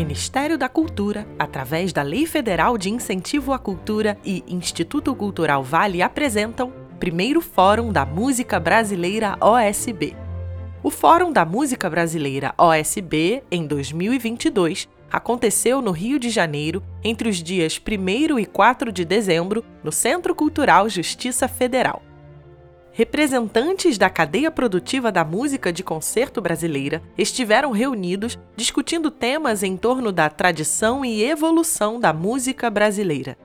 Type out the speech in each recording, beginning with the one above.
Ministério da Cultura, através da Lei Federal de Incentivo à Cultura e Instituto Cultural Vale apresentam Primeiro Fórum da Música Brasileira OSB. O Fórum da Música Brasileira OSB, em 2022, aconteceu no Rio de Janeiro entre os dias 1 e 4 de dezembro, no Centro Cultural Justiça Federal representantes da cadeia produtiva da música de concerto brasileira estiveram reunidos discutindo temas em torno da tradição e evolução da música brasileira.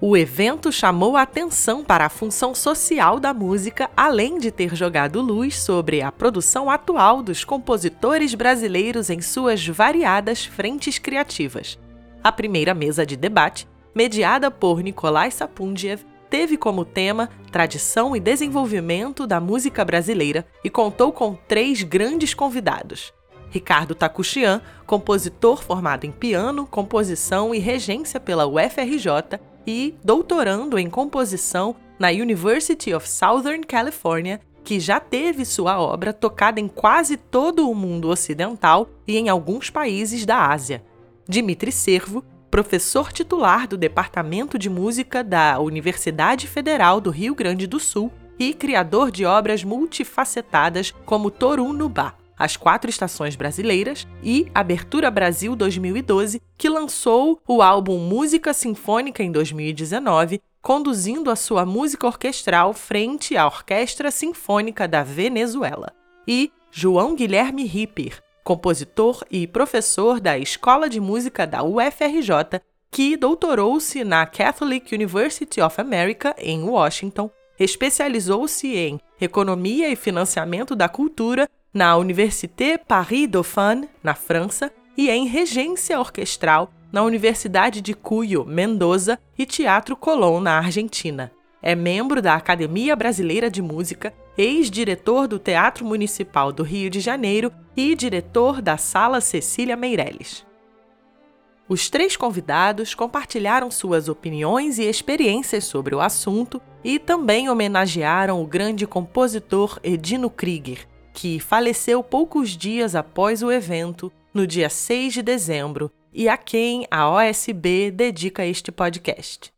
O evento chamou a atenção para a função social da música, além de ter jogado luz sobre a produção atual dos compositores brasileiros em suas variadas frentes criativas. A primeira mesa de debate, mediada por Nikolai Sapundiev, teve como tema Tradição e Desenvolvimento da Música Brasileira e contou com três grandes convidados. Ricardo Takuchian, compositor formado em piano, composição e regência pela UFRJ e doutorando em composição na University of Southern California, que já teve sua obra tocada em quase todo o mundo ocidental e em alguns países da Ásia. Dimitri Servo, professor titular do Departamento de Música da Universidade Federal do Rio Grande do Sul e criador de obras multifacetadas como Toru Nubá, As Quatro Estações Brasileiras e Abertura Brasil 2012, que lançou o álbum Música Sinfônica em 2019, conduzindo a sua música orquestral frente à Orquestra Sinfônica da Venezuela. E João Guilherme Ripper, compositor e professor da Escola de Música da UFRJ, que doutorou-se na Catholic University of America, em Washington, especializou-se em Economia e Financiamento da Cultura na Université Paris-Dauphine, na França, e em Regência Orquestral na Universidade de Cuyo, Mendoza, e Teatro Colón, na Argentina. É membro da Academia Brasileira de Música, ex-diretor do Teatro Municipal do Rio de Janeiro e diretor da Sala Cecília Meirelles. Os três convidados compartilharam suas opiniões e experiências sobre o assunto e também homenagearam o grande compositor Edino Krieger, que faleceu poucos dias após o evento, no dia 6 de dezembro, e a quem a OSB dedica este podcast.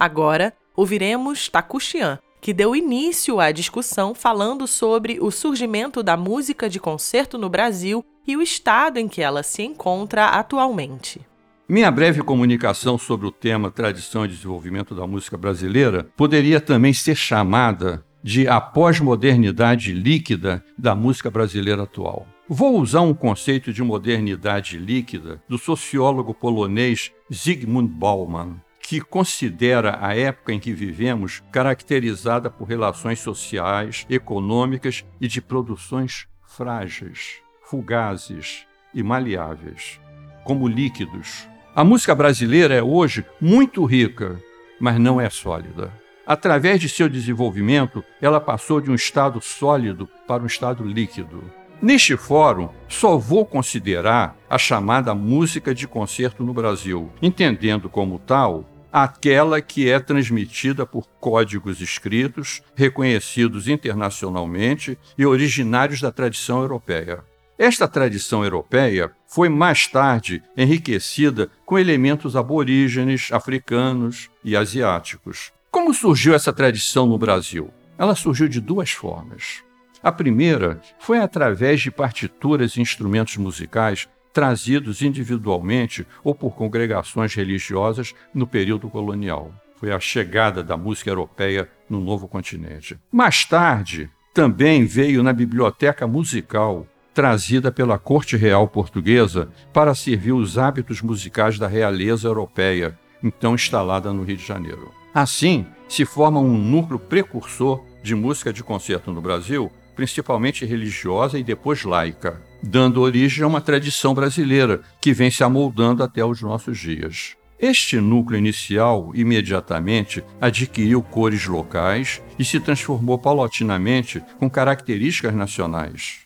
Agora, ouviremos Takuchian, que deu início à discussão falando sobre o surgimento da música de concerto no Brasil e o estado em que ela se encontra atualmente. Minha breve comunicação sobre o tema tradição e desenvolvimento da música brasileira poderia também ser chamada de a pós-modernidade líquida da música brasileira atual. Vou usar um conceito de modernidade líquida do sociólogo polonês Zygmunt Bauman, que considera a época em que vivemos caracterizada por relações sociais, econômicas e de produções frágeis, fugazes e maleáveis, como líquidos. A música brasileira é hoje muito rica, mas não é sólida. Através de seu desenvolvimento, ela passou de um estado sólido para um estado líquido. Neste fórum, só vou considerar a chamada música de concerto no Brasil, entendendo como tal aquela que é transmitida por códigos escritos, reconhecidos internacionalmente e originários da tradição europeia. Esta tradição europeia foi mais tarde enriquecida com elementos aborígenes, africanos e asiáticos. Como surgiu essa tradição no Brasil? Ela surgiu de duas formas. A primeira foi através de partituras e instrumentos musicais trazidos individualmente ou por congregações religiosas no período colonial. Foi a chegada da música europeia no novo continente. Mais tarde, também veio na biblioteca musical trazida pela Corte Real Portuguesa para servir os hábitos musicais da realeza europeia, então instalada no Rio de Janeiro. Assim, se forma um núcleo precursor de música de concerto no Brasil, principalmente religiosa e depois laica dando origem a uma tradição brasileira que vem se amoldando até os nossos dias. Este núcleo inicial imediatamente adquiriu cores locais e se transformou paulatinamente com características nacionais.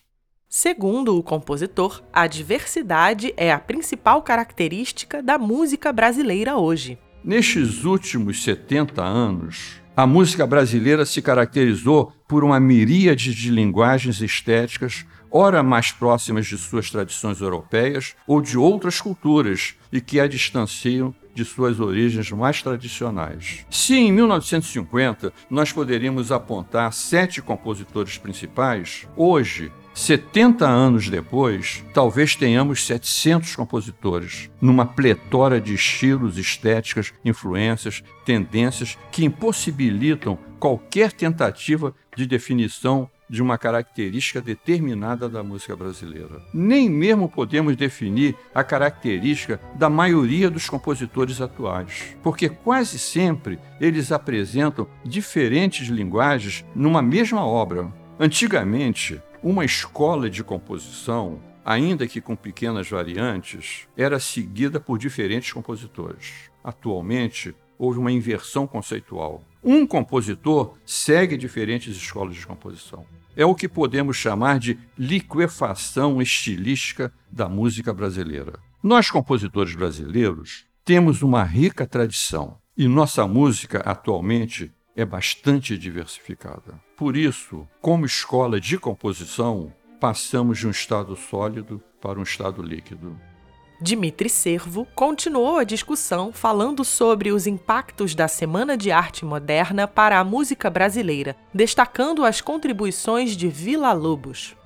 Segundo o compositor, a diversidade é a principal característica da música brasileira hoje. Nestes últimos 70 anos, a música brasileira se caracterizou por uma miríade de linguagens estéticas ora mais próximas de suas tradições europeias ou de outras culturas e que a distanciam de suas origens mais tradicionais. Se em 1950 nós poderíamos apontar sete compositores principais, hoje 70 anos depois, talvez tenhamos 700 compositores, numa pletora de estilos, estéticas, influências, tendências que impossibilitam qualquer tentativa de definição de uma característica determinada da música brasileira. Nem mesmo podemos definir a característica da maioria dos compositores atuais, porque quase sempre eles apresentam diferentes linguagens numa mesma obra. Antigamente, uma escola de composição, ainda que com pequenas variantes, era seguida por diferentes compositores. Atualmente, houve uma inversão conceitual. Um compositor segue diferentes escolas de composição. É o que podemos chamar de liquefação estilística da música brasileira. Nós, compositores brasileiros, temos uma rica tradição e nossa música atualmente é bastante diversificada. Por isso, como escola de composição, passamos de um estado sólido para um estado líquido. Dimitri Servo continuou a discussão falando sobre os impactos da Semana de Arte Moderna para a música brasileira, destacando as contribuições de Vila Lobos.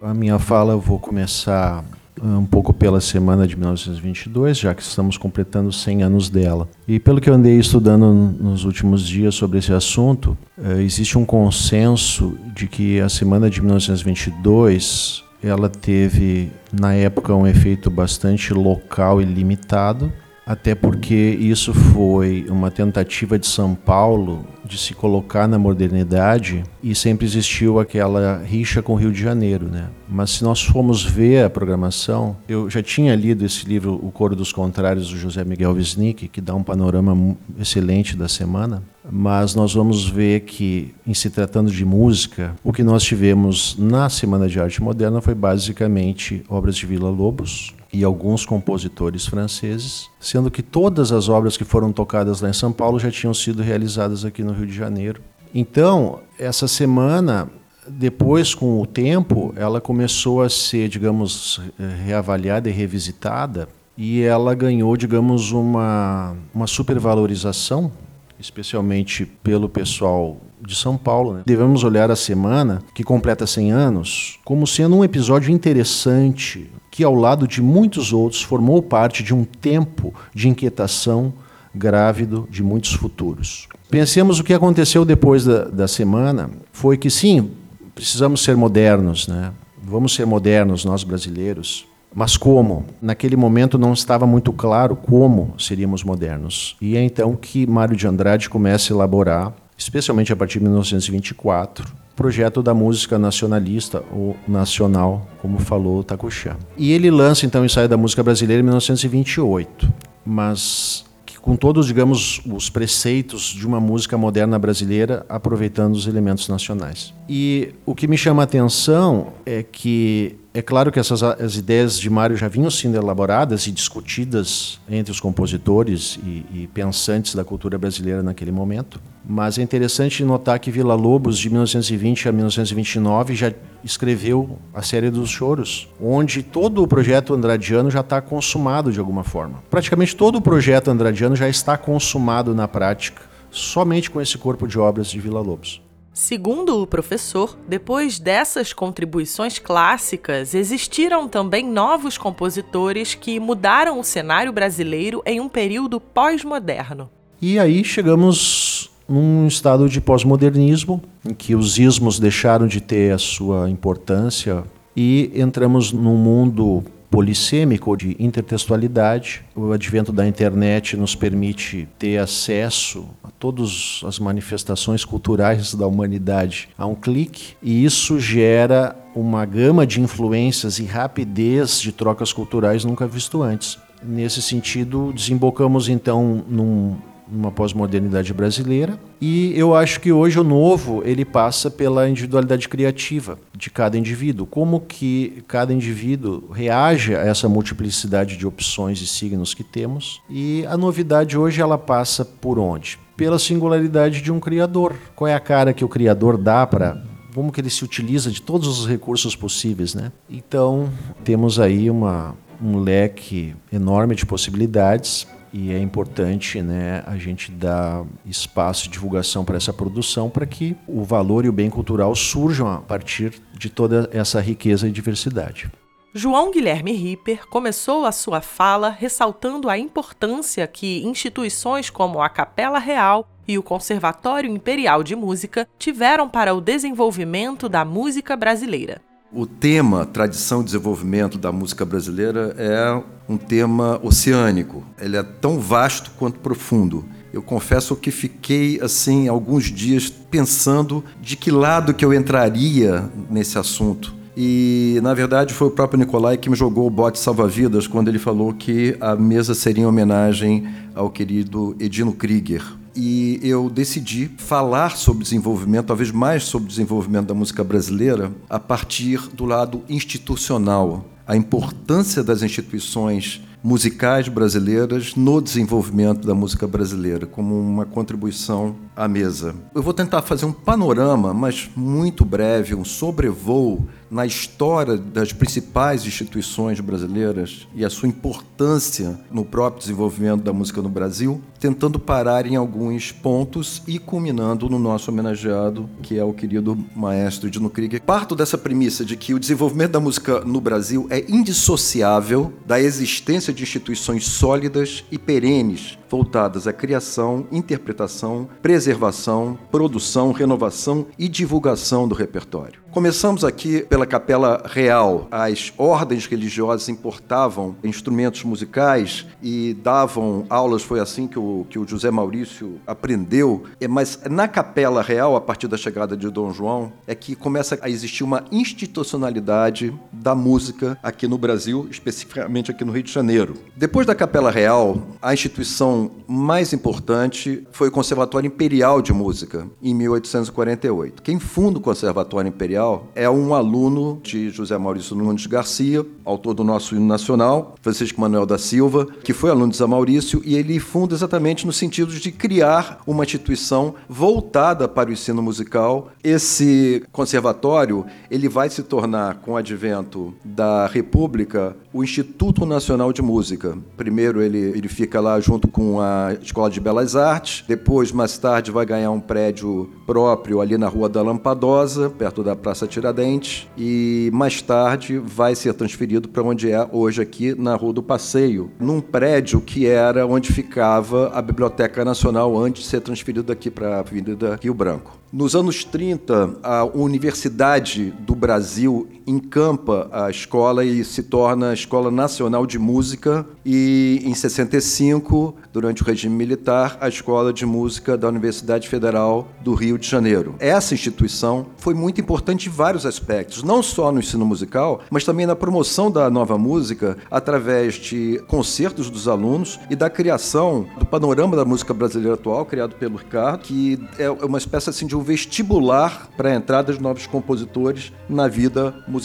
A minha fala eu vou começar eh, um pouco pela semana de 1922, já que estamos completando 100 anos dela. E pelo que eu andei estudando nos últimos dias sobre esse assunto, eh, existe um consenso de que a semana de 1922 ela teve na época um efeito bastante local e limitado, até porque isso foi uma tentativa de São Paulo de se colocar na modernidade e sempre existiu aquela rixa com o Rio de Janeiro, né? Mas se nós formos ver a programação, eu já tinha lido esse livro O Coro dos Contrários do José Miguel Wisnik, que dá um panorama excelente da semana, mas nós vamos ver que em se tratando de música, o que nós tivemos na Semana de Arte Moderna foi basicamente obras de Vila Lobos, e alguns compositores franceses, sendo que todas as obras que foram tocadas lá em São Paulo já tinham sido realizadas aqui no Rio de Janeiro. Então, essa semana, depois com o tempo, ela começou a ser, digamos, reavaliada e revisitada, e ela ganhou, digamos, uma, uma supervalorização, especialmente pelo pessoal de São Paulo. Né? Devemos olhar a semana, que completa 100 anos, como sendo um episódio interessante, que, ao lado de muitos outros, formou parte de um tempo de inquietação grávido de muitos futuros. Pensemos o que aconteceu depois da, da semana. Foi que, sim, precisamos ser modernos, né? vamos ser modernos, nós brasileiros. Mas como? Naquele momento não estava muito claro como seríamos modernos. E é então que Mário de Andrade começa a elaborar, especialmente a partir de 1924, projeto da música nacionalista ou nacional, como falou Takushá. E ele lança então o ensaio da música brasileira em 1928, mas com todos, digamos, os preceitos de uma música moderna brasileira, aproveitando os elementos nacionais. E o que me chama a atenção é que é claro que essas as ideias de Mário já vinham sendo elaboradas e discutidas entre os compositores e, e pensantes da cultura brasileira naquele momento, mas é interessante notar que Vila Lobos, de 1920 a 1929, já escreveu a série dos choros, onde todo o projeto andradiano já está consumado de alguma forma. Praticamente todo o projeto andradiano já está consumado na prática, somente com esse corpo de obras de Vila Lobos. Segundo o professor, depois dessas contribuições clássicas, existiram também novos compositores que mudaram o cenário brasileiro em um período pós-moderno. E aí chegamos num estado de pós-modernismo, em que os ismos deixaram de ter a sua importância e entramos num mundo polissêmico de intertextualidade. O advento da internet nos permite ter acesso a todas as manifestações culturais da humanidade a um clique, e isso gera uma gama de influências e rapidez de trocas culturais nunca visto antes. Nesse sentido, desembocamos então num uma pós-modernidade brasileira. E eu acho que hoje o novo ele passa pela individualidade criativa de cada indivíduo, como que cada indivíduo reage a essa multiplicidade de opções e signos que temos. E a novidade hoje ela passa por onde? Pela singularidade de um criador. Qual é a cara que o criador dá para como que ele se utiliza de todos os recursos possíveis, né? Então, temos aí uma, um leque enorme de possibilidades e é importante né, a gente dar espaço de divulgação para essa produção para que o valor e o bem cultural surjam a partir de toda essa riqueza e diversidade. João Guilherme Ripper começou a sua fala ressaltando a importância que instituições como a Capela Real e o Conservatório Imperial de Música tiveram para o desenvolvimento da música brasileira. O tema tradição e desenvolvimento da música brasileira é um tema oceânico. Ele é tão vasto quanto profundo. Eu confesso que fiquei assim alguns dias pensando de que lado que eu entraria nesse assunto. E, na verdade, foi o próprio Nicolai que me jogou o bote salva-vidas quando ele falou que a mesa seria em homenagem ao querido Edino Krieger, e eu decidi falar sobre desenvolvimento, talvez mais sobre desenvolvimento da música brasileira, a partir do lado institucional, a importância das instituições musicais brasileiras no desenvolvimento da música brasileira, como uma contribuição à mesa. Eu vou tentar fazer um panorama, mas muito breve, um sobrevoo na história das principais instituições brasileiras e a sua importância no próprio desenvolvimento da música no Brasil, tentando parar em alguns pontos e culminando no nosso homenageado, que é o querido maestro Dino Krieger. Parto dessa premissa de que o desenvolvimento da música no Brasil é indissociável da existência de instituições sólidas e perenes voltadas à criação, interpretação, preservação, produção, renovação e divulgação do repertório. Começamos aqui pela Capela Real. As ordens religiosas importavam instrumentos musicais e davam aulas, foi assim que o, que o José Maurício aprendeu. É, mas na Capela Real, a partir da chegada de Dom João, é que começa a existir uma institucionalidade da música aqui no Brasil, especificamente aqui no Rio de Janeiro. Depois da Capela Real, a instituição mais importante foi o Conservatório Imperial de Música, em 1848. Quem funda o Conservatório Imperial é um aluno de José Maurício Nunes Garcia, autor do nosso hino nacional, Francisco Manuel da Silva, que foi aluno de José Maurício, e ele funda exatamente no sentido de criar uma instituição voltada para o ensino musical. Esse conservatório ele vai se tornar, com o advento da República, o Instituto Nacional de Música. Primeiro ele, ele fica lá junto com a Escola de Belas Artes, depois, mais tarde, vai ganhar um prédio próprio ali na Rua da Lampadosa, perto da Praça Tiradentes, e mais tarde vai ser transferido para onde é hoje aqui na Rua do Passeio, num prédio que era onde ficava a Biblioteca Nacional antes de ser transferido daqui para a Avenida Rio Branco. Nos anos 30, a Universidade do Brasil encampa a escola e se torna a Escola Nacional de Música e em 65, durante o regime militar, a Escola de Música da Universidade Federal do Rio de Janeiro. Essa instituição foi muito importante em vários aspectos, não só no ensino musical, mas também na promoção da nova música através de concertos dos alunos e da criação do panorama da música brasileira atual, criado pelo Ricardo, que é uma espécie assim de um vestibular para a entrada de novos compositores na vida musical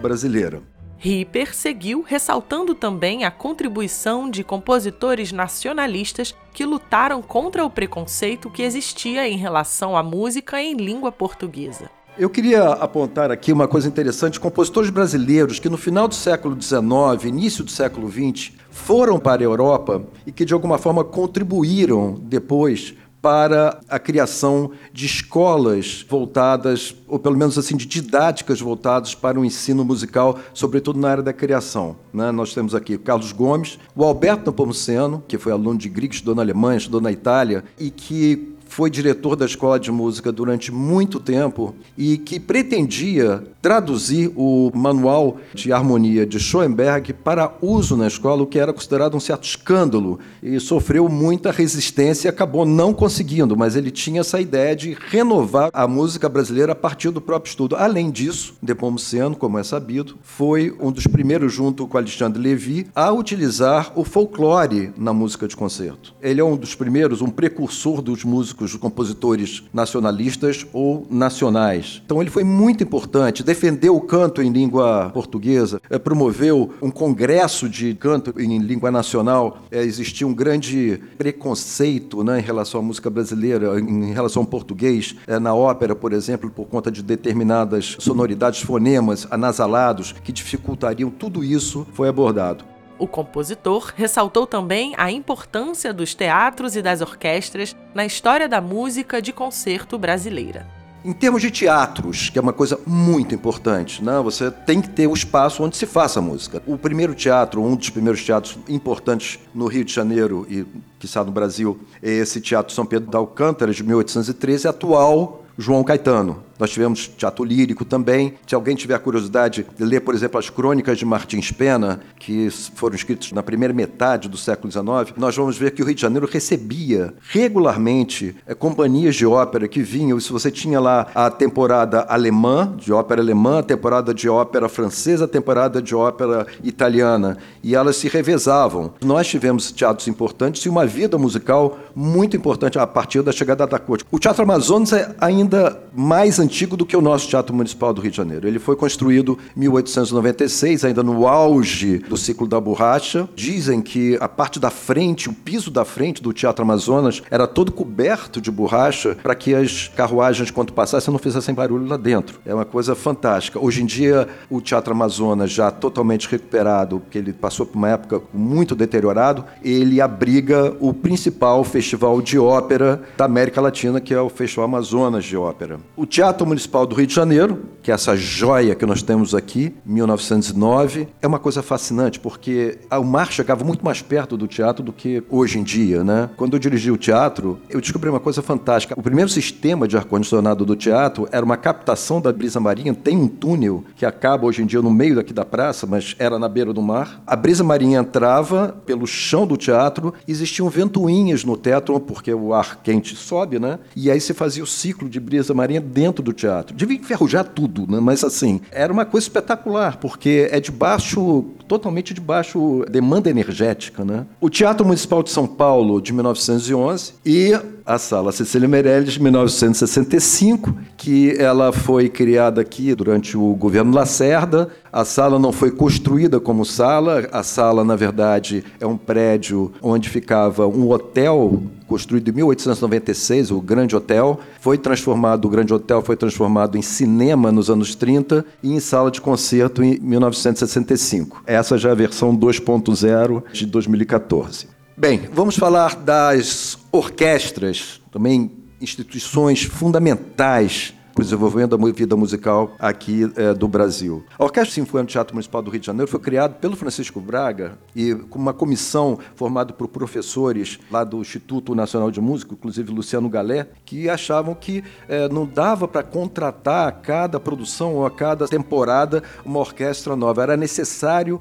brasileira. Ripper seguiu ressaltando também a contribuição de compositores nacionalistas que lutaram contra o preconceito que existia em relação à música em língua portuguesa. Eu queria apontar aqui uma coisa interessante: compositores brasileiros que no final do século XIX, início do século XX, foram para a Europa e que de alguma forma contribuíram depois para a criação de escolas voltadas, ou pelo menos assim, de didáticas voltadas para o ensino musical, sobretudo na área da criação. Né? Nós temos aqui o Carlos Gomes, o Alberto Nepomuceno, que foi aluno de Grieg, estudou na Alemanha, estudou na Itália, e que foi diretor da escola de música durante muito tempo e que pretendia traduzir o manual de harmonia de Schoenberg para uso na escola, o que era considerado um certo escândalo e sofreu muita resistência e acabou não conseguindo, mas ele tinha essa ideia de renovar a música brasileira a partir do próprio estudo. Além disso, Nepomuceno, como é sabido, foi um dos primeiros, junto com Alexandre Levy, a utilizar o folclore na música de concerto. Ele é um dos primeiros, um precursor dos músicos músicos, compositores nacionalistas ou nacionais. Então ele foi muito importante, defendeu o canto em língua portuguesa, eh, promoveu um congresso de canto em língua nacional. É, existia um grande preconceito né, em relação à música brasileira, em relação ao português, é, na ópera, por exemplo, por conta de determinadas sonoridades, fonemas, anasalados, que dificultariam tudo isso, foi abordado. O compositor ressaltou também a importância dos teatros e das orquestras na história da música de concerto brasileira. Em termos de teatros, que é uma coisa muito importante, né? você tem que ter o espaço onde se faça música. O primeiro teatro, um dos primeiros teatros importantes no Rio de Janeiro e, está no Brasil, é esse Teatro São Pedro da Alcântara, de 1813, atual João Caetano. Nós tivemos teatro lírico também. Se alguém tiver curiosidade de ler, por exemplo, as crônicas de Martins Pena, que foram escritas na primeira metade do século XIX, nós vamos ver que o Rio de Janeiro recebia regularmente é, companhias de ópera que vinham. Se você tinha lá a temporada alemã, de ópera alemã, a temporada de ópera francesa, a temporada de ópera italiana, e elas se revezavam. Nós tivemos teatros importantes e uma vida musical muito importante a partir da chegada da corte. O Teatro Amazonas é ainda mais antigo antigo do que o nosso Teatro Municipal do Rio de Janeiro. Ele foi construído em 1896, ainda no auge do ciclo da borracha. Dizem que a parte da frente, o piso da frente do Teatro Amazonas, era todo coberto de borracha para que as carruagens, quando passassem, não fizessem barulho lá dentro. É uma coisa fantástica. Hoje em dia, o Teatro Amazonas, já totalmente recuperado, porque ele passou por uma época muito deteriorado, ele abriga o principal festival de ópera da América Latina, que é o Festival Amazonas de Ópera. O Teatro Teatro Municipal do Rio de Janeiro, que é essa joia que nós temos aqui, 1909, é uma coisa fascinante, porque o mar chegava muito mais perto do teatro do que hoje em dia, né? Quando eu dirigi o teatro, eu descobri uma coisa fantástica. O primeiro sistema de ar-condicionado do teatro era uma captação da brisa marinha, tem um túnel que acaba hoje em dia no meio daqui da praça, mas era na beira do mar. A brisa marinha entrava pelo chão do teatro, existiam ventoinhas no teto, porque o ar quente sobe, né? E aí se fazia o ciclo de brisa marinha dentro do do teatro. Devia enferrujar tudo, né? mas assim, era uma coisa espetacular, porque é de baixo, totalmente de baixo demanda energética. Né? O Teatro Municipal de São Paulo, de 1911, e a Sala Cecília Meirelles, de 1965, que ela foi criada aqui durante o governo Lacerda. A sala não foi construída como sala, a sala, na verdade, é um prédio onde ficava um hotel construído em 1896, o Grande Hotel. Foi transformado, o Grande Hotel foi transformado em cinema nos anos 30 e em sala de concerto em 1965. Essa já é a versão 2.0 de 2014. Bem, vamos falar das orquestras, também instituições fundamentais para o desenvolvimento da vida musical aqui é, do Brasil. A Orquestra Sinfônica do Teatro Municipal do Rio de Janeiro foi criada pelo Francisco Braga e com uma comissão formada por professores lá do Instituto Nacional de Música, inclusive Luciano Galé, que achavam que é, não dava para contratar a cada produção ou a cada temporada uma orquestra nova. Era necessário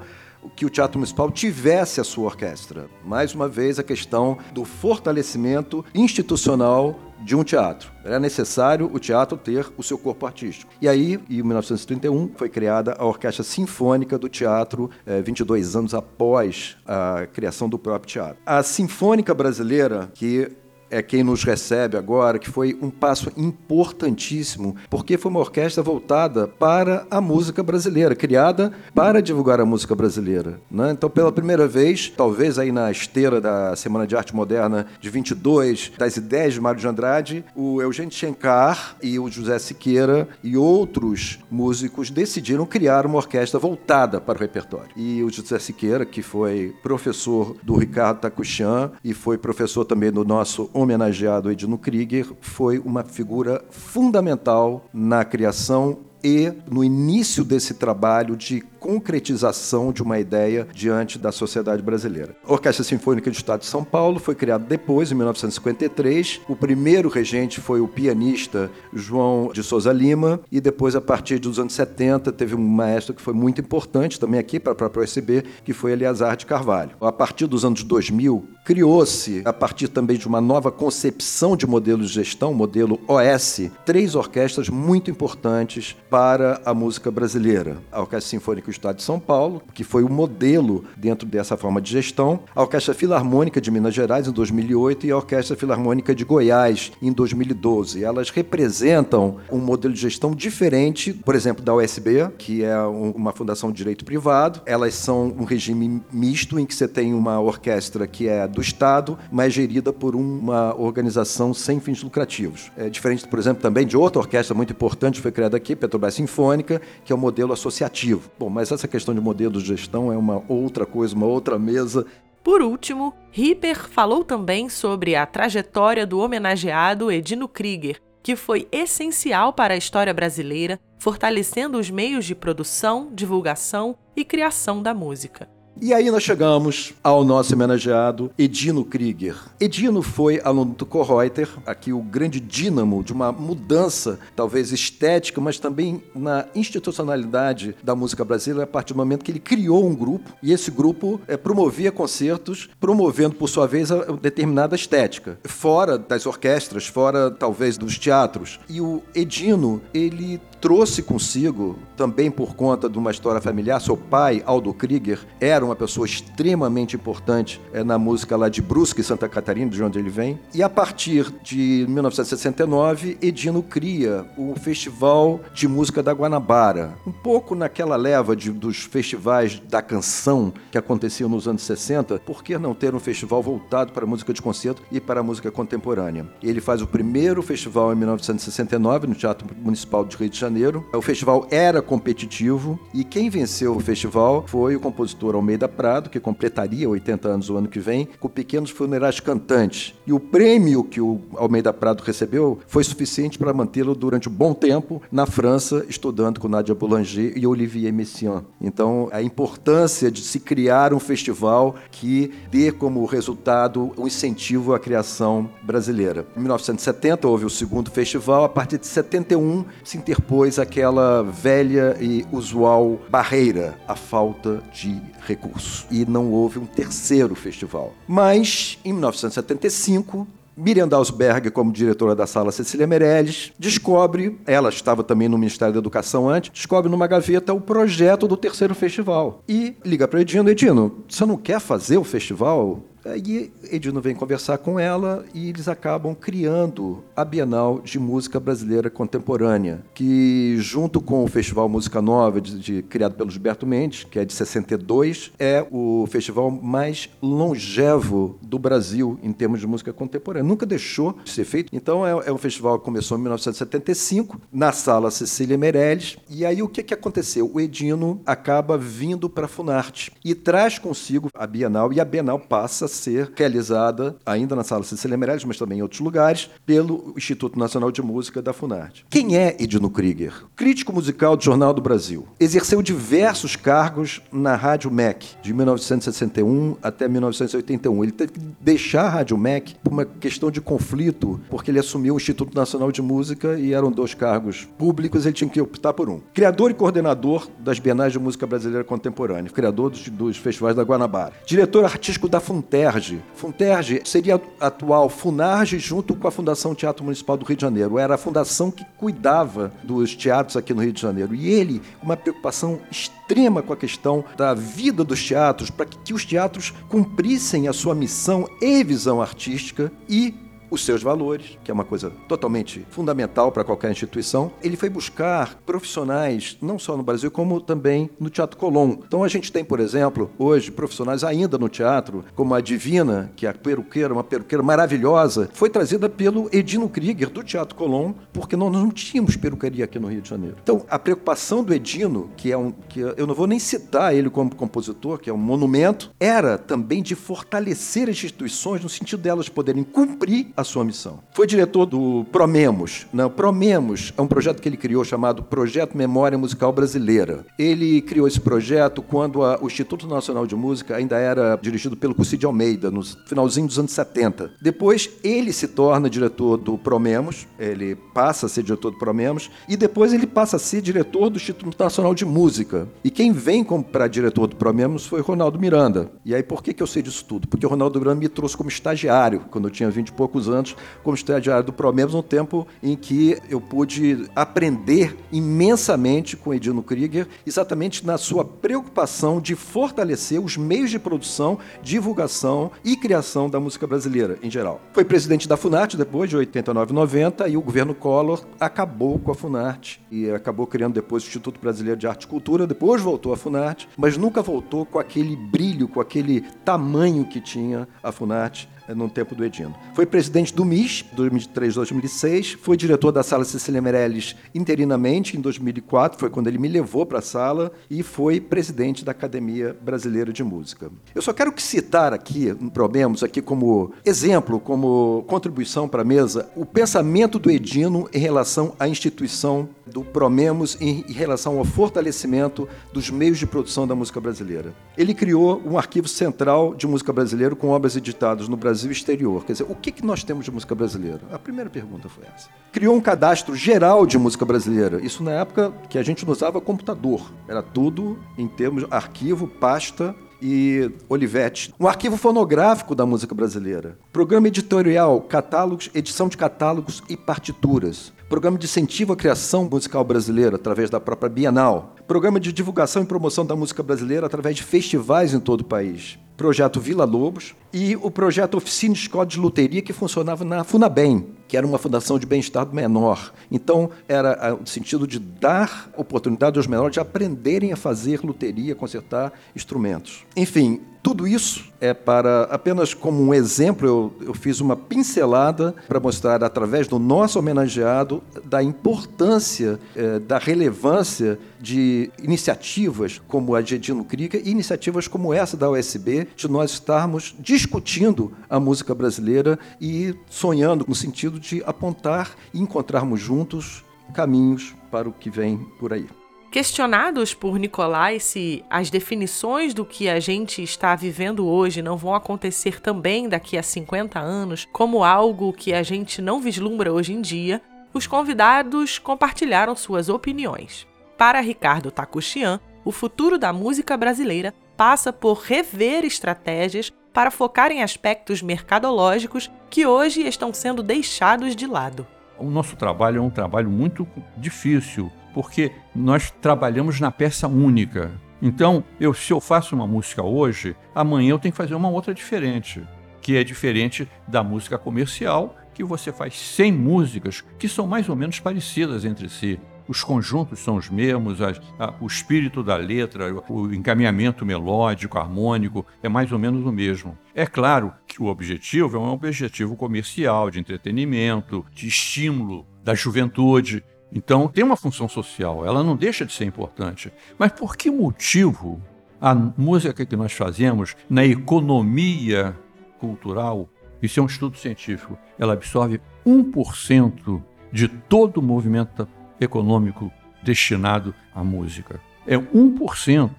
que o Teatro Municipal tivesse a sua orquestra. Mais uma vez, a questão do fortalecimento institucional de um teatro. Era necessário o teatro ter o seu corpo artístico. E aí, em 1931, foi criada a Orquestra Sinfônica do Teatro, eh, 22 anos após a criação do próprio teatro. A Sinfônica Brasileira, que é quem nos recebe agora, que foi um passo importantíssimo, porque foi uma orquestra voltada para a música brasileira, criada para divulgar a música brasileira. Né? Então, pela primeira vez, talvez aí na esteira da Semana de Arte Moderna de 22, das ideias de Mário de Andrade, o Eugênio Schencar e o José Siqueira e outros músicos decidiram criar uma orquestra voltada para o repertório. E o José Siqueira, que foi professor do Ricardo Takuchan e foi professor também do nosso homenageado Edno Krieger, foi uma figura fundamental na criação e no início desse trabalho de concretização de uma ideia diante da sociedade brasileira. A Orquestra Sinfônica do Estado de São Paulo foi criada depois, em 1953. O primeiro regente foi o pianista João de Souza Lima, e depois, a partir dos anos 70, teve um maestro que foi muito importante também aqui para a própria OSB, que foi Eleazar de Carvalho. A partir dos anos 2000, criou-se, a partir também de uma nova concepção de modelo de gestão, modelo OS, três orquestras muito importantes para a música brasileira. A Orquestra Sinfônica o Estado de São Paulo, que foi o modelo dentro dessa forma de gestão, a Orquestra Filarmônica de Minas Gerais em 2008 e a Orquestra Filarmônica de Goiás em 2012. Elas representam um modelo de gestão diferente, por exemplo, da USB, que é uma fundação de direito privado. Elas são um regime misto em que você tem uma orquestra que é do Estado, mas gerida por uma organização sem fins lucrativos. É diferente, por exemplo, também de outra orquestra muito importante que foi criada aqui, Petrobras Sinfônica, que é o modelo associativo. Bom, mas essa questão de modelo de gestão é uma outra coisa, uma outra mesa. Por último, Ripper falou também sobre a trajetória do homenageado Edino Krieger, que foi essencial para a história brasileira, fortalecendo os meios de produção, divulgação e criação da música. E aí nós chegamos ao nosso homenageado Edino Krieger. Edino foi aluno do Kohreuter, aqui o grande dínamo de uma mudança, talvez estética, mas também na institucionalidade da música brasileira, a partir do momento que ele criou um grupo, e esse grupo é, promovia concertos, promovendo, por sua vez, a determinada estética, fora das orquestras, fora, talvez, dos teatros. E o Edino, ele trouxe consigo, também por conta de uma história familiar, seu pai, Aldo Krieger, era uma pessoa extremamente importante é, na música lá de Brusque, Santa Catarina, de onde ele vem. E a partir de 1969, Edino cria o Festival de Música da Guanabara, um pouco naquela leva de, dos festivais da canção que aconteciam nos anos 60, por que não ter um festival voltado para a música de concerto e para a música contemporânea? Ele faz o primeiro festival em 1969 no Teatro Municipal de Rio de Janeiro, Janeiro. O festival era competitivo e quem venceu o festival foi o compositor Almeida Prado, que completaria 80 anos o ano que vem, com Pequenos Funerais Cantantes. E o prêmio que o Almeida Prado recebeu foi suficiente para mantê-lo durante um bom tempo na França, estudando com Nadia Boulanger e Olivier Messiaen. Então, a importância de se criar um festival que dê como resultado um incentivo à criação brasileira. Em 1970 houve o segundo festival, a partir de 71 se interpôs depois aquela velha e usual barreira, a falta de recursos. E não houve um terceiro festival. Mas, em 1975, Miriam Dalsberg, como diretora da sala Cecília Meirelles, descobre, ela estava também no Ministério da Educação antes, descobre numa gaveta o projeto do terceiro festival. E liga para Edino, Edino, você não quer fazer o festival? Aí Edino vem conversar com ela e eles acabam criando a Bienal de Música Brasileira Contemporânea, que junto com o Festival Música Nova, de, de, criado pelo Gilberto Mendes, que é de 62, é o festival mais longevo do Brasil em termos de música contemporânea. Nunca deixou de ser feito. Então é, é um festival que começou em 1975, na sala Cecília Meirelles. E aí o que, que aconteceu? O Edino acaba vindo para a Funarte e traz consigo a Bienal, e a Bienal passa ser realizada ainda na Sala Cecília Meirelles, mas também em outros lugares, pelo Instituto Nacional de Música da Funarte. Quem é Edno Krieger? Crítico musical do Jornal do Brasil. Exerceu diversos cargos na Rádio MEC, de 1961 até 1981. Ele teve que deixar a Rádio MEC por uma questão de conflito, porque ele assumiu o Instituto Nacional de Música e eram dois cargos públicos, ele tinha que optar por um. Criador e coordenador das Bienais de Música Brasileira Contemporânea, criador dos, dos festivais da Guanabara. Diretor artístico da Funte Funterge. Funterge seria a atual Funarge junto com a Fundação Teatro Municipal do Rio de Janeiro. Era a fundação que cuidava dos teatros aqui no Rio de Janeiro. E ele, uma preocupação extrema com a questão da vida dos teatros, para que, que os teatros cumprissem a sua missão e visão artística e os seus valores, que é uma coisa totalmente fundamental para qualquer instituição. Ele foi buscar profissionais, não só no Brasil, como também no Teatro Colón. Então a gente tem, por exemplo, hoje, profissionais ainda no teatro, como a Divina, que é a peruqueira, uma peruqueira maravilhosa, foi trazida pelo Edino Krieger, do Teatro Colón, porque nós não tínhamos peruqueria aqui no Rio de Janeiro. Então, a preocupação do Edino, que é um. que eu não vou nem citar ele como compositor, que é um monumento, era também de fortalecer as instituições no sentido delas poderem cumprir a sua missão. Foi diretor do Promemos. Não, Promemos é um projeto que ele criou chamado Projeto Memória Musical Brasileira. Ele criou esse projeto quando a, o Instituto Nacional de Música ainda era dirigido pelo Cussi Almeida, no finalzinho dos anos 70. Depois ele se torna diretor do Promemos, ele passa a ser diretor do Promemos, e depois ele passa a ser diretor do Instituto Nacional de Música. E quem vem para diretor do Promemos foi Ronaldo Miranda. E aí por que, que eu sei disso tudo? Porque o Ronaldo Miranda me trouxe como estagiário quando eu tinha 20 e poucos anos como estagiário do Promemos, um tempo em que eu pude aprender imensamente com Edino Krieger, exatamente na sua preocupação de fortalecer os meios de produção, divulgação e criação da música brasileira em geral. Foi presidente da Funarte depois de 89 e 90 e o governo Collor acabou com a Funarte e acabou criando depois o Instituto Brasileiro de Arte e Cultura, depois voltou à Funarte, mas nunca voltou com aquele brilho, com aquele tamanho que tinha a Funarte no tempo do Edino. Foi presidente do MIS, 2003-2006, foi diretor da Sala Cecília Meirelles interinamente em 2004, foi quando ele me levou para a sala, e foi presidente da Academia Brasileira de Música. Eu só quero citar aqui, Problemas, aqui como exemplo, como contribuição para a mesa, o pensamento do Edino em relação à instituição do Promemos em relação ao fortalecimento dos meios de produção da música brasileira. Ele criou um arquivo central de música brasileira com obras editadas no Brasil e exterior. Quer dizer, o que, que nós temos de música brasileira? A primeira pergunta foi essa. Criou um cadastro geral de música brasileira. Isso na época que a gente não usava computador. Era tudo em termos de arquivo, pasta e Olivetti. Um arquivo fonográfico da música brasileira. Programa editorial, catálogos, edição de catálogos e partituras. Programa de incentivo à criação musical brasileira através da própria Bienal. Programa de divulgação e promoção da música brasileira através de festivais em todo o país. Projeto Vila Lobos e o projeto Oficina Escola de Luteria que funcionava na Funabem, que era uma fundação de bem-estar menor. Então, era o sentido de dar oportunidade aos menores de aprenderem a fazer luteria, consertar instrumentos. Enfim, tudo isso é para, apenas como um exemplo, eu, eu fiz uma pincelada para mostrar, através do nosso homenageado, da importância, eh, da relevância de iniciativas como a de Edino Crica e iniciativas como essa da USB, de nós estarmos discutindo a música brasileira e sonhando no sentido de apontar e encontrarmos juntos caminhos para o que vem por aí. Questionados por Nicolai se as definições do que a gente está vivendo hoje não vão acontecer também daqui a 50 anos, como algo que a gente não vislumbra hoje em dia, os convidados compartilharam suas opiniões. Para Ricardo Takuchian, o futuro da música brasileira passa por rever estratégias para focar em aspectos mercadológicos que hoje estão sendo deixados de lado. O nosso trabalho é um trabalho muito difícil, porque nós trabalhamos na peça única. Então, eu, se eu faço uma música hoje, amanhã eu tenho que fazer uma outra diferente, que é diferente da música comercial, que você faz 100 músicas que são mais ou menos parecidas entre si. Os conjuntos são os mesmos, a, a, o espírito da letra, o encaminhamento melódico, harmônico, é mais ou menos o mesmo. É claro que o objetivo é um objetivo comercial, de entretenimento, de estímulo da juventude. Então tem uma função social, ela não deixa de ser importante. Mas por que motivo a música que nós fazemos na economia cultural, isso é um estudo científico, ela absorve 1% de todo o movimento econômico destinado à música. É 1%.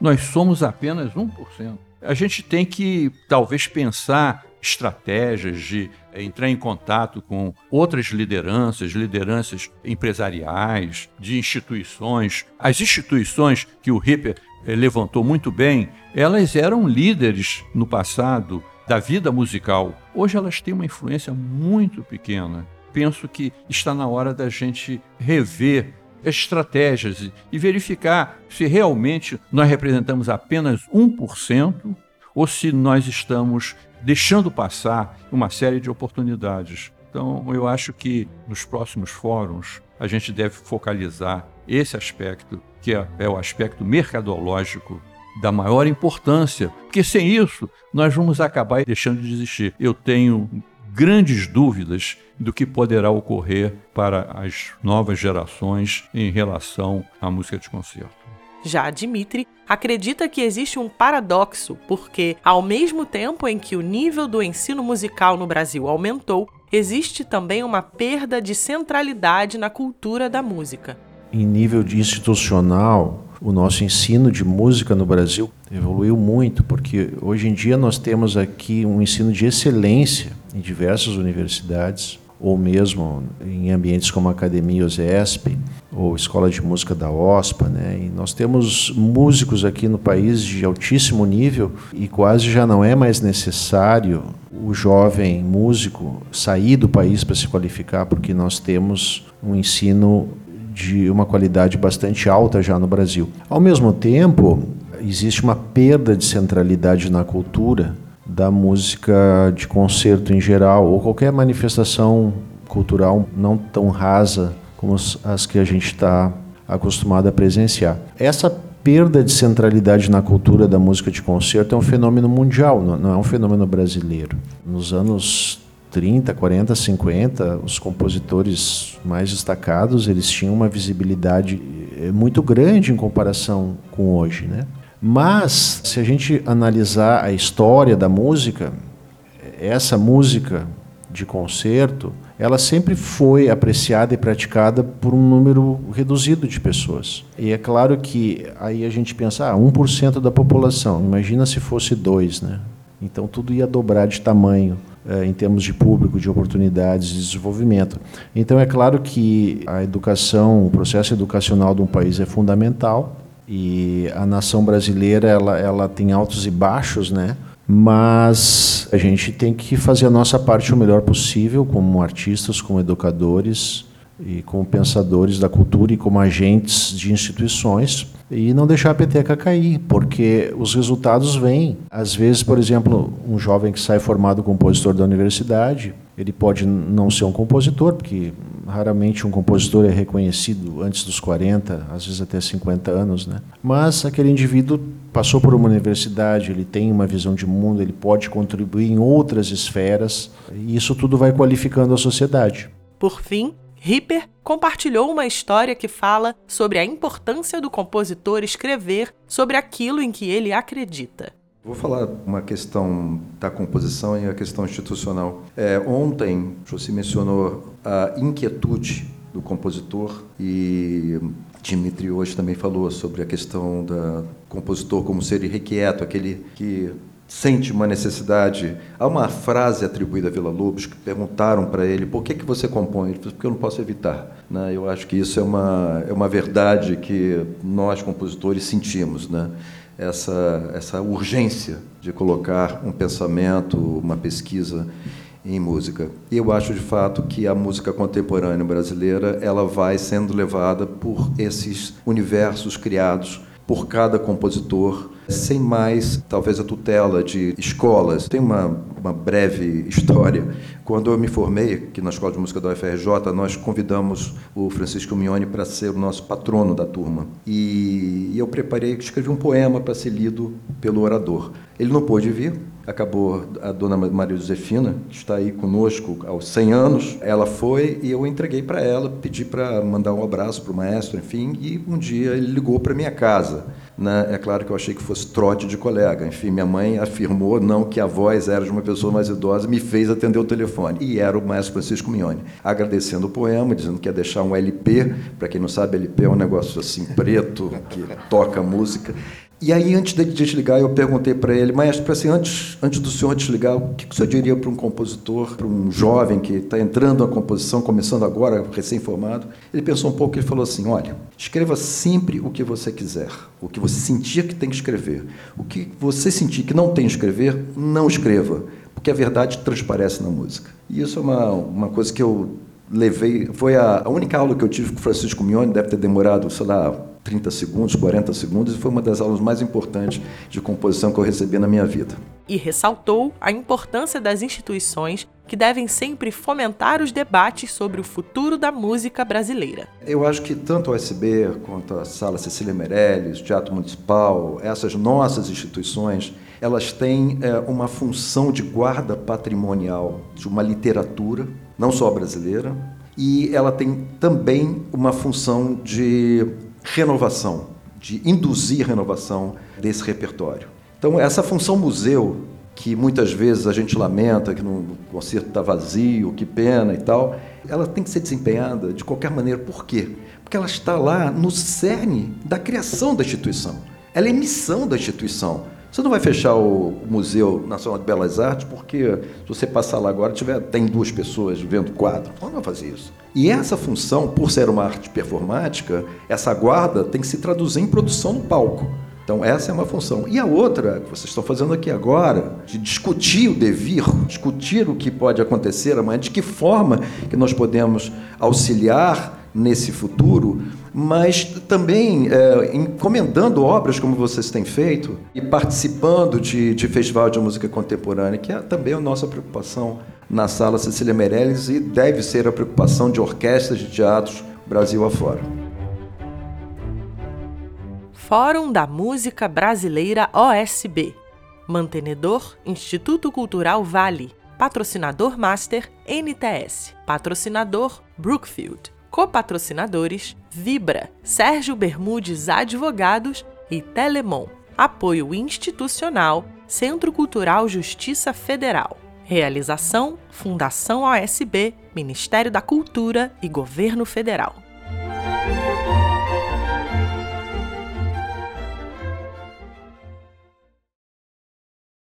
Nós somos apenas 1%. A gente tem que talvez pensar estratégias de eh, entrar em contato com outras lideranças, lideranças empresariais, de instituições. As instituições que o Ripper eh, levantou muito bem, elas eram líderes no passado da vida musical. Hoje elas têm uma influência muito pequena. Penso que está na hora da gente rever estratégias e verificar se realmente nós representamos apenas 1% ou se nós estamos deixando passar uma série de oportunidades. Então, eu acho que nos próximos fóruns a gente deve focalizar esse aspecto, que é, é o aspecto mercadológico da maior importância, porque sem isso nós vamos acabar deixando de existir. Eu tenho grandes dúvidas do que poderá ocorrer para as novas gerações em relação à música de concerto. Já Dimitri acredita que existe um paradoxo, porque, ao mesmo tempo em que o nível do ensino musical no Brasil aumentou, existe também uma perda de centralidade na cultura da música. Em nível institucional, o nosso ensino de música no Brasil evoluiu muito, porque hoje em dia nós temos aqui um ensino de excelência em diversas universidades, ou mesmo em ambientes como a Academia OSESP ou Escola de Música da OSPA, né? E nós temos músicos aqui no país de altíssimo nível e quase já não é mais necessário o jovem músico sair do país para se qualificar, porque nós temos um ensino de uma qualidade bastante alta já no Brasil. Ao mesmo tempo, existe uma perda de centralidade na cultura da música de concerto em geral, ou qualquer manifestação cultural não tão rasa como as que a gente está acostumado a presenciar. Essa perda de centralidade na cultura da música de concerto é um fenômeno mundial, não é um fenômeno brasileiro. Nos anos 30, 40, 50, os compositores mais destacados, eles tinham uma visibilidade eh, muito grande em comparação com hoje, né? Mas se a gente analisar a história da música, essa música de concerto, ela sempre foi apreciada e praticada por um número reduzido de pessoas. E é claro que aí a gente pensa, ah, 1% da população, imagina se fosse 2, né? Então tudo ia dobrar de tamanho eh, em termos de público, de oportunidades de desenvolvimento. Então é claro que a educação, o processo educacional de um país é fundamental e a nação brasileira ela, ela tem altos e baixos, né? Mas a gente tem que fazer a nossa parte o melhor possível como artistas, como educadores e como pensadores da cultura e como agentes de instituições e não deixar a peteca cair, porque os resultados vêm. Às vezes, por exemplo, um jovem que sai formado compositor da universidade, ele pode não ser um compositor, porque raramente um compositor é reconhecido antes dos 40, às vezes até 50 anos, né? Mas aquele indivíduo passou por uma universidade, ele tem uma visão de mundo, ele pode contribuir em outras esferas, e isso tudo vai qualificando a sociedade. Por fim, Ripper compartilhou uma história que fala sobre a importância do compositor escrever sobre aquilo em que ele acredita. Vou falar uma questão da composição e a questão institucional. É, ontem, você mencionou a inquietude do compositor e Dimitri hoje também falou sobre a questão do compositor como ser irrequieto, aquele que sente uma necessidade. Há uma frase atribuída a Vila Lobos que perguntaram para ele por que, que você compõe. Ele falou, porque eu não posso evitar. Né? Eu acho que isso é uma, é uma verdade que nós, compositores, sentimos. Né? Essa, essa urgência de colocar um pensamento, uma pesquisa em música. Eu acho de fato que a música contemporânea brasileira ela vai sendo levada por esses universos criados por cada compositor sem mais, talvez, a tutela de escolas. Tem uma, uma breve história. Quando eu me formei aqui na Escola de Música da UFRJ, nós convidamos o Francisco Mione para ser o nosso patrono da turma. E, eu preparei, escrevi um poema para ser lido pelo orador. Ele não pôde vir, acabou a dona Maria Josefina, que está aí conosco aos 100 anos, ela foi e eu entreguei para ela, pedi para mandar um abraço para o maestro, enfim, e um dia ele ligou para minha casa. Né? É claro que eu achei que fosse trote de colega. Enfim, minha mãe afirmou não que a voz era de uma pessoa mais idosa, me fez atender o telefone. E era o maestro Francisco Mignoni, agradecendo o poema, dizendo que ia deixar um LP. Para quem não sabe, LP é um negócio assim preto que toca música. E aí, antes de desligar, eu perguntei para ele, maestro, assim, antes, antes do senhor desligar, o que o senhor diria para um compositor, para um jovem que está entrando na composição, começando agora, recém-formado? Ele pensou um pouco e falou assim: olha, escreva sempre o que você quiser, o que você sentir que tem que escrever. O que você sentir que não tem que escrever, não escreva, porque a verdade transparece na música. E isso é uma, uma coisa que eu levei, foi a, a única aula que eu tive com o Francisco Mione, deve ter demorado, sei lá, 30 segundos, 40 segundos, e foi uma das aulas mais importantes de composição que eu recebi na minha vida. E ressaltou a importância das instituições que devem sempre fomentar os debates sobre o futuro da música brasileira. Eu acho que tanto a USB quanto a Sala Cecília Meirelles, o Teatro Municipal, essas nossas instituições, elas têm é, uma função de guarda patrimonial de uma literatura, não só brasileira, e ela tem também uma função de renovação, de induzir renovação desse repertório. Então, essa função museu, que muitas vezes a gente lamenta que no concerto está vazio, que pena e tal, ela tem que ser desempenhada de qualquer maneira. Por quê? Porque ela está lá no cerne da criação da instituição. Ela é missão da instituição. Você não vai fechar o Museu Nacional de Belas Artes porque se você passar lá agora tiver tem duas pessoas vendo quadro. Não vai fazer isso. E essa função, por ser uma arte performática, essa guarda tem que se traduzir em produção no palco. Então, essa é uma função. E a outra, que vocês estão fazendo aqui agora, de discutir o devir, discutir o que pode acontecer amanhã, de que forma que nós podemos auxiliar nesse futuro, mas também é, encomendando obras como vocês têm feito e participando de, de festival de música contemporânea, que é também a nossa preocupação na sala Cecília Meirelles e deve ser a preocupação de orquestras de teatros Brasil afora. Fórum da Música Brasileira OSB. Mantenedor Instituto Cultural Vale. Patrocinador Master NTS. Patrocinador Brookfield. Copatrocinadores Vibra, Sérgio Bermudes Advogados e Telemon. Apoio institucional Centro Cultural Justiça Federal. Realização Fundação OSB, Ministério da Cultura e Governo Federal.